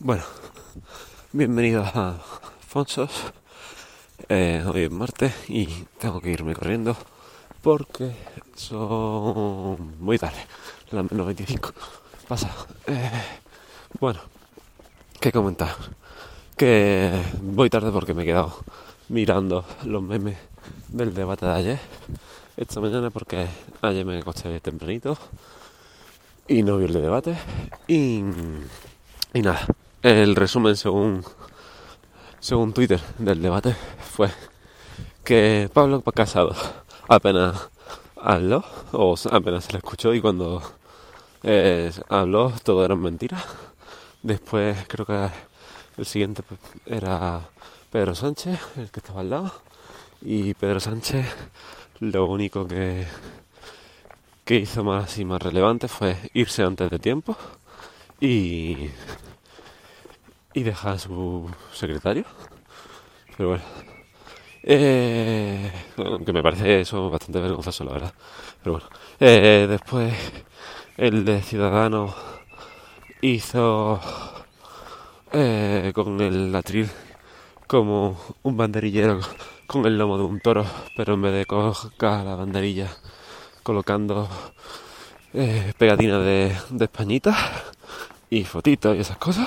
Bueno, bienvenidos a Fonsos. Eh, hoy es martes y tengo que irme corriendo porque son muy tarde, las menos 25. Pasa. Eh, bueno, ¿qué comentar? Que voy tarde porque me he quedado mirando los memes del debate de ayer. Esta mañana porque ayer me acosté tempranito y no vi el debate. Y, y nada, el resumen según, según Twitter del debate fue que Pablo Casado apenas habló, o apenas se le escuchó y cuando eh, habló todo eran mentiras. Después creo que el siguiente era Pedro Sánchez, el que estaba al lado. Y Pedro Sánchez lo único que, que hizo más y más relevante fue irse antes de tiempo y y deja a su secretario. Pero bueno. Eh, que me parece eso bastante vergonzoso, la verdad. Pero bueno. Eh, después, el de Ciudadanos hizo eh, con el atril como un banderillero con el lomo de un toro, pero en vez de colocar la banderilla colocando eh, de, de españitas y fotitos y esas cosas.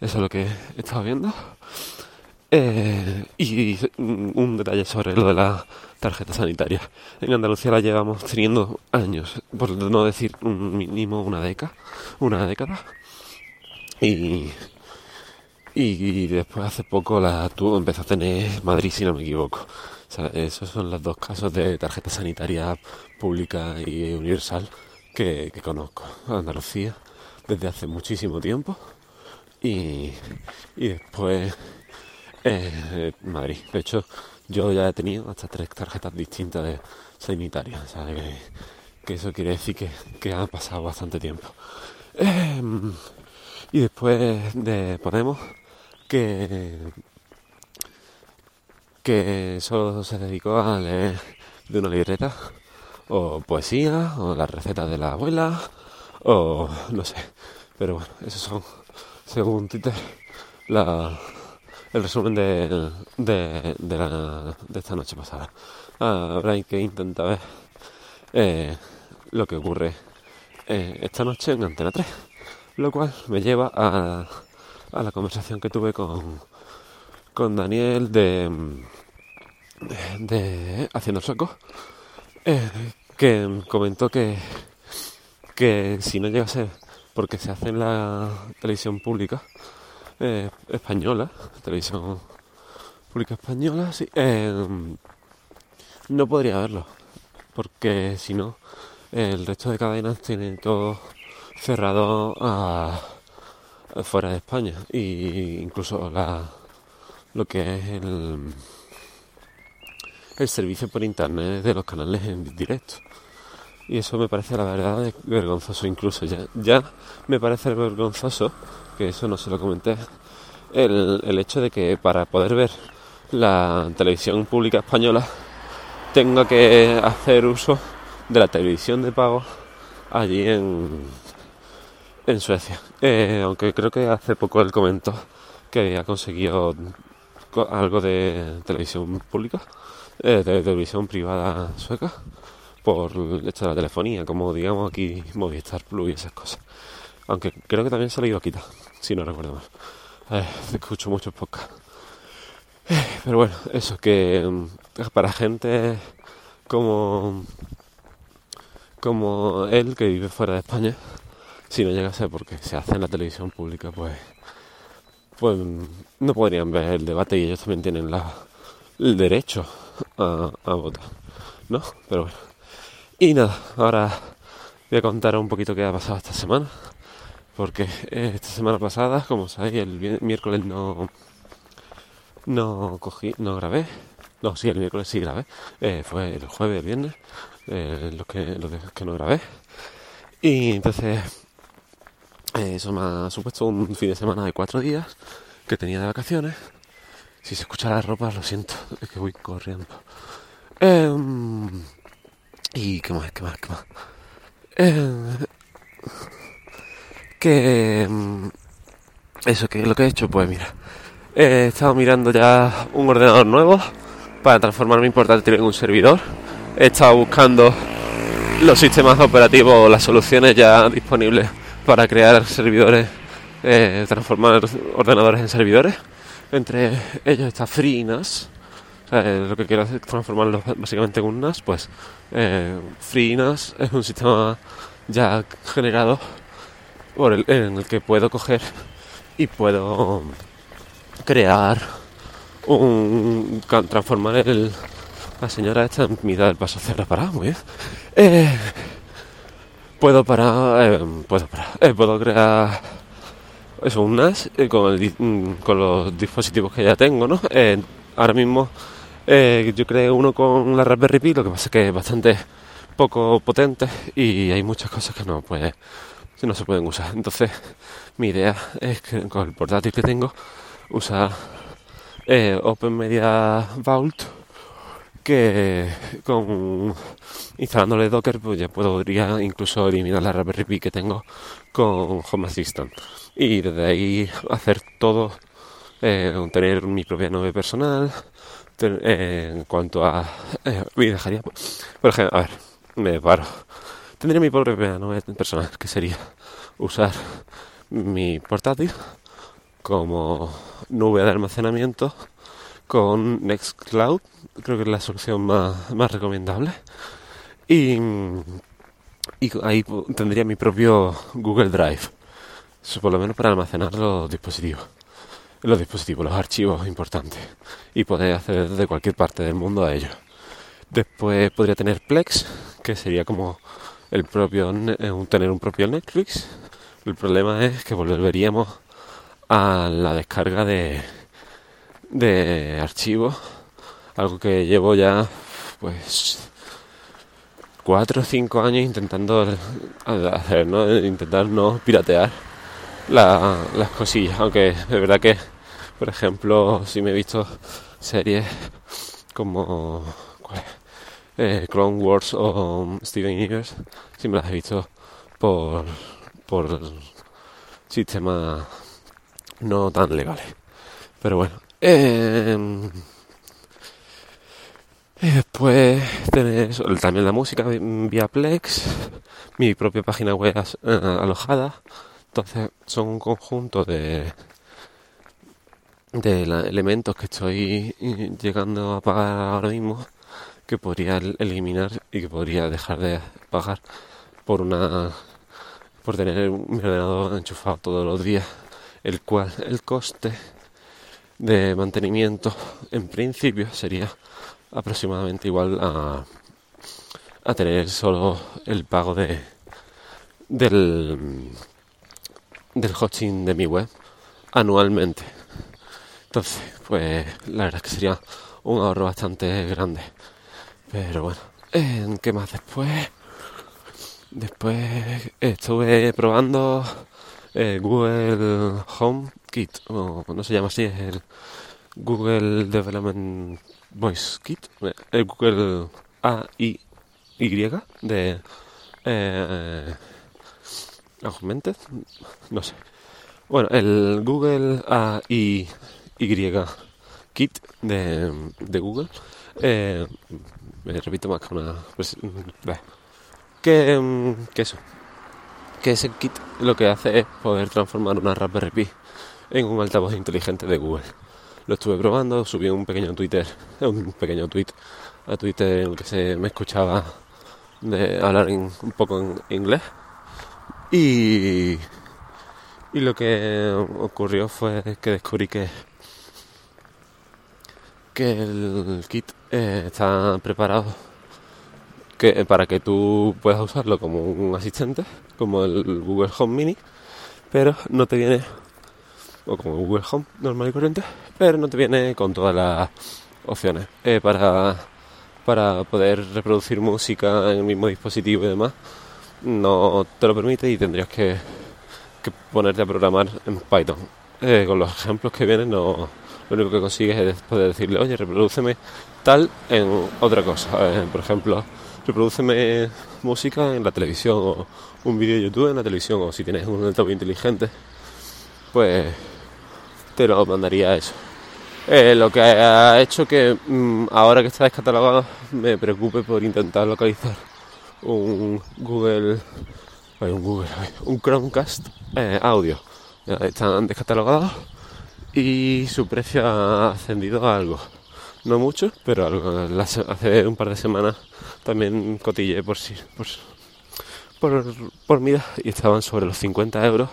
Eso es lo que he estado viendo. Eh, y un detalle sobre lo de la tarjeta sanitaria. En Andalucía la llevamos teniendo años, por no decir un mínimo una década. Una década. Y, y, después hace poco la tuvo, empezó a tener Madrid, si no me equivoco. O esos son los dos casos de tarjeta sanitaria pública y universal que, que conozco. Andalucía desde hace muchísimo tiempo y, y después eh, Madrid. De hecho, yo ya he tenido hasta tres tarjetas distintas de sanitaria. que, que, eso quiere decir que, que ha pasado bastante tiempo. Eh, y después de Podemos, que, que solo se dedicó a leer de una libreta, o poesía, o las recetas de la abuela, o no sé. Pero bueno, esos son según Twitter, el resumen de, esta noche pasada. Habrá que intentar ver eh, lo que ocurre eh, esta noche en Antena 3, lo cual me lleva a, la conversación que tuve con, Daniel de, Haciendo el Soco, eh, que comentó que, que si no llega a ser porque se hace en la televisión pública eh, española, televisión pública española, sí, eh, no podría verlo, porque si no, el resto de cadenas tienen todo cerrado fuera de España, y incluso lo que es el servicio por internet de los canales en directo. Y eso me parece la verdad vergonzoso incluso. Ya, ya me parece vergonzoso, que eso no se lo comenté, el, el hecho de que para poder ver la televisión pública española tenga que hacer uso de la televisión de pago allí en, en Suecia. Eh, aunque creo que hace poco él comentó que había conseguido algo de televisión pública, eh, de televisión privada sueca por de la telefonía, como digamos aquí Movistar Plus y esas cosas. Aunque creo que también se lo iba a quitar, si no recuerdo mal. Eh, escucho muchos podcasts. Eh, pero bueno, eso que mm, para gente como como él que vive fuera de España, si no llega a ser porque se hace en la televisión pública, pues pues no podrían ver el debate y ellos también tienen la, el derecho a, a votar, ¿no? Pero bueno. Y nada, ahora voy a contar un poquito qué ha pasado esta semana. Porque eh, esta semana pasada, como sabéis, el miércoles no, no cogí, no grabé. No, sí, el miércoles sí grabé. Eh, fue el jueves, viernes, eh, los, que, los que no grabé. Y entonces, eso me ha supuesto un fin de semana de cuatro días que tenía de vacaciones. Si se escucha la ropa, lo siento, es que voy corriendo. Eh, y qué más, qué más, qué más. Eh, que, mm, eso que lo que he hecho, pues mira, he estado mirando ya un ordenador nuevo para transformar mi portátil en un servidor. He estado buscando los sistemas operativos, las soluciones ya disponibles para crear servidores, eh, transformar ordenadores en servidores. Entre ellos está FreeNAS. Lo que quiero hacer es transformarlos básicamente en un NAS. Pues eh, FreeNAS es un sistema ya generado por el, en el que puedo coger y puedo crear un transformar el la señora esta en mitad del paso hacia parada muy bien eh, puedo parar eh, puedo eh, puedo crear eso un NAS con, mm, con los dispositivos que ya tengo no ahora mismo yo creé uno con la Raspberry Pi lo que pasa es que es bastante poco potente y hay muchas cosas que no pues no se pueden usar. Entonces mi idea es que con el portátil que tengo usar Open Media Vault que con instalándole Docker pues ya podría incluso eliminar la Raspberry Pi que tengo con Home Assistant. Y desde ahí hacer todo eh, tener mi propia nube personal eh, en cuanto a eh, dejaría por ejemplo a ver me paro tendría mi propia nube personal que sería usar mi portátil como nube de almacenamiento con Nextcloud, creo que es la solución más, más recomendable. Y, y, ahí tendría mi propio Google Drive, por lo menos para almacenar los dispositivos, los dispositivos, los archivos importantes, y poder acceder desde cualquier parte del mundo a ellos. Después podría tener Plex, que sería como el propio eh, tener un propio Netflix. El problema es que volveríamos a la descarga de de archivos, algo que llevo ya pues cuatro o cinco años intentando hacer, ¿no? intentar no piratear las cosillas, aunque de verdad que, por ejemplo, si me he visto series como eh, Clone Wars o Steven Universe, si me las he visto por, por sistemas no tan legales. Pero bueno, eh, y después tener también la música vía Plex, mi propia página web eh, alojada. Entonces son un conjunto de, de elementos que estoy llegando a pagar ahora mismo que podría eliminar y que podría dejar de pagar por una por tener mi ordenador enchufado todos los días el cual el coste de mantenimiento en principio sería aproximadamente igual a, a tener solo el pago de del del hosting de mi web anualmente entonces pues la verdad que sería un ahorro bastante grande pero bueno ¿en qué más después? después estuve probando eh, Google Home Kit, o no se llama así, es el Google Development Voice Kit, el Google AI de eh, Augmented, no sé. Bueno, el Google AI Kit de, de Google, eh, me repito más que una... Pues, que, mm, que eso, que ese kit lo que hace es poder transformar una Raspberry Pi en un altavoz inteligente de Google. Lo estuve probando, subí un pequeño Twitter, un pequeño tweet a Twitter en el que se me escuchaba de hablar un poco en inglés. Y, y lo que ocurrió fue que descubrí que, que el kit eh, está preparado que, para que tú puedas usarlo como un asistente, como el Google Home Mini, pero no te viene o como Google Home normal y corriente, pero no te viene con todas las opciones eh, para, para poder reproducir música en el mismo dispositivo y demás. No te lo permite y tendrías que, ponerte a programar en Python. Eh, con los ejemplos que vienen, no, lo único que consigues es poder decirle, oye, reproduceme tal en otra cosa. Eh, por ejemplo, reproduceme música en la televisión o un vídeo de YouTube en la televisión o si tienes un altavoz inteligente, pues te lo mandaría eso. Eh, lo que ha hecho que mm, ahora que está descatalogado me preocupe por intentar localizar un Google, un Google, un Chromecast eh, audio. están descatalogados y su precio ha ascendido a algo. No mucho, pero. Hace un par de semanas también cotillé por si, por, por, por mira y estaban sobre los 50 euros.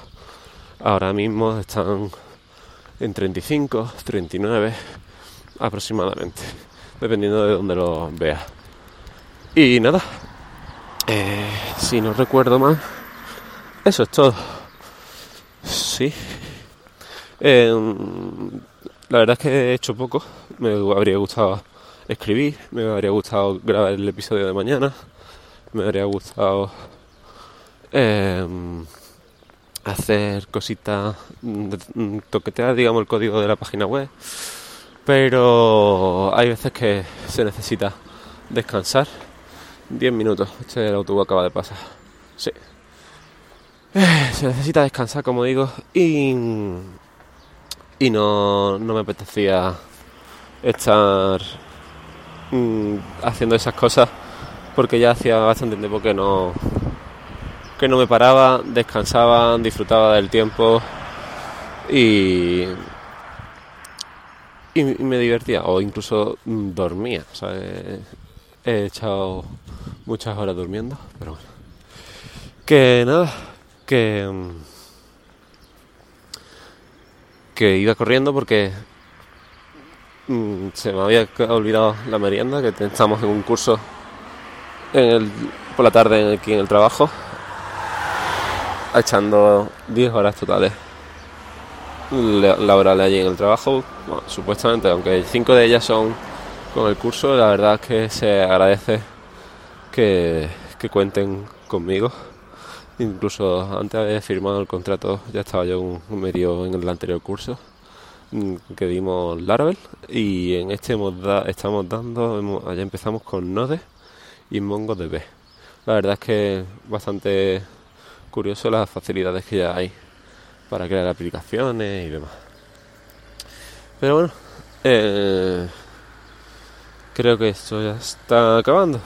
Ahora mismo están en 35, 39 aproximadamente, dependiendo de donde lo vea. Y nada, eh, si no recuerdo mal, eso es todo. Sí. Em, la verdad es que he hecho poco. Me habría gustado escribir, me habría gustado grabar el episodio de mañana, me habría gustado em, hacer cositas, mm, toquetear, digamos, el código de la página web. Pero hay veces que se necesita descansar. 10 minutos, este el autobús acaba de pasar. Sí. Eh, se necesita descansar, como digo, y, y no, no me apetecía estar mm, haciendo esas cosas porque ya hacía bastante tiempo que no, que no me paraba, descansaba, disfrutaba del tiempo y, y, me divertía o incluso dormía. he, echado muchas horas durmiendo, pero bueno. Que nada, que, que iba corriendo porque mm, se me había olvidado la merienda, que estamos en un curso en el, por la tarde aquí en el trabajo echando 10 horas totales laborales allí en el trabajo, supuestamente, aunque 5 de ellas son con el curso, la verdad es que se agradece que, cuenten conmigo. Incluso antes de haber firmado el contrato ya estaba yo un, medio en el anterior curso mm, que dimos Laravel y en este estamos dando, allá empezamos con Node y MongoDB. La verdad es que bastante curioso las facilidades que ya hay para crear aplicaciones y demás. Pero bueno, eh, creo que esto ya está acabando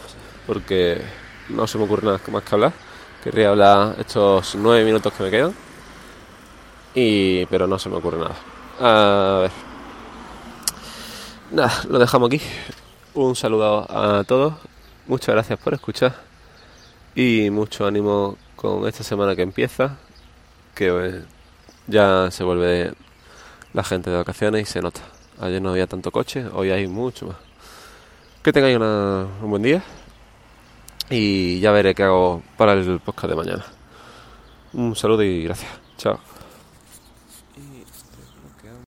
porque no se me ocurre nada más que hablar. Querría hablar estos nueve minutos que me quedan, y, pero no se me ocurre nada. A ver. Nada, lo dejamos aquí. Un saludo a todos. Muchas gracias por escuchar y mucho ánimo con esta semana que empieza, que eh, ya se vuelve la gente de vacaciones y se nota. Ayer no había tanto coche, hoy hay mucho más. Que tengáis un buen día y ya veré qué hago para el podcast de mañana. Un saludo y gracias. Chao.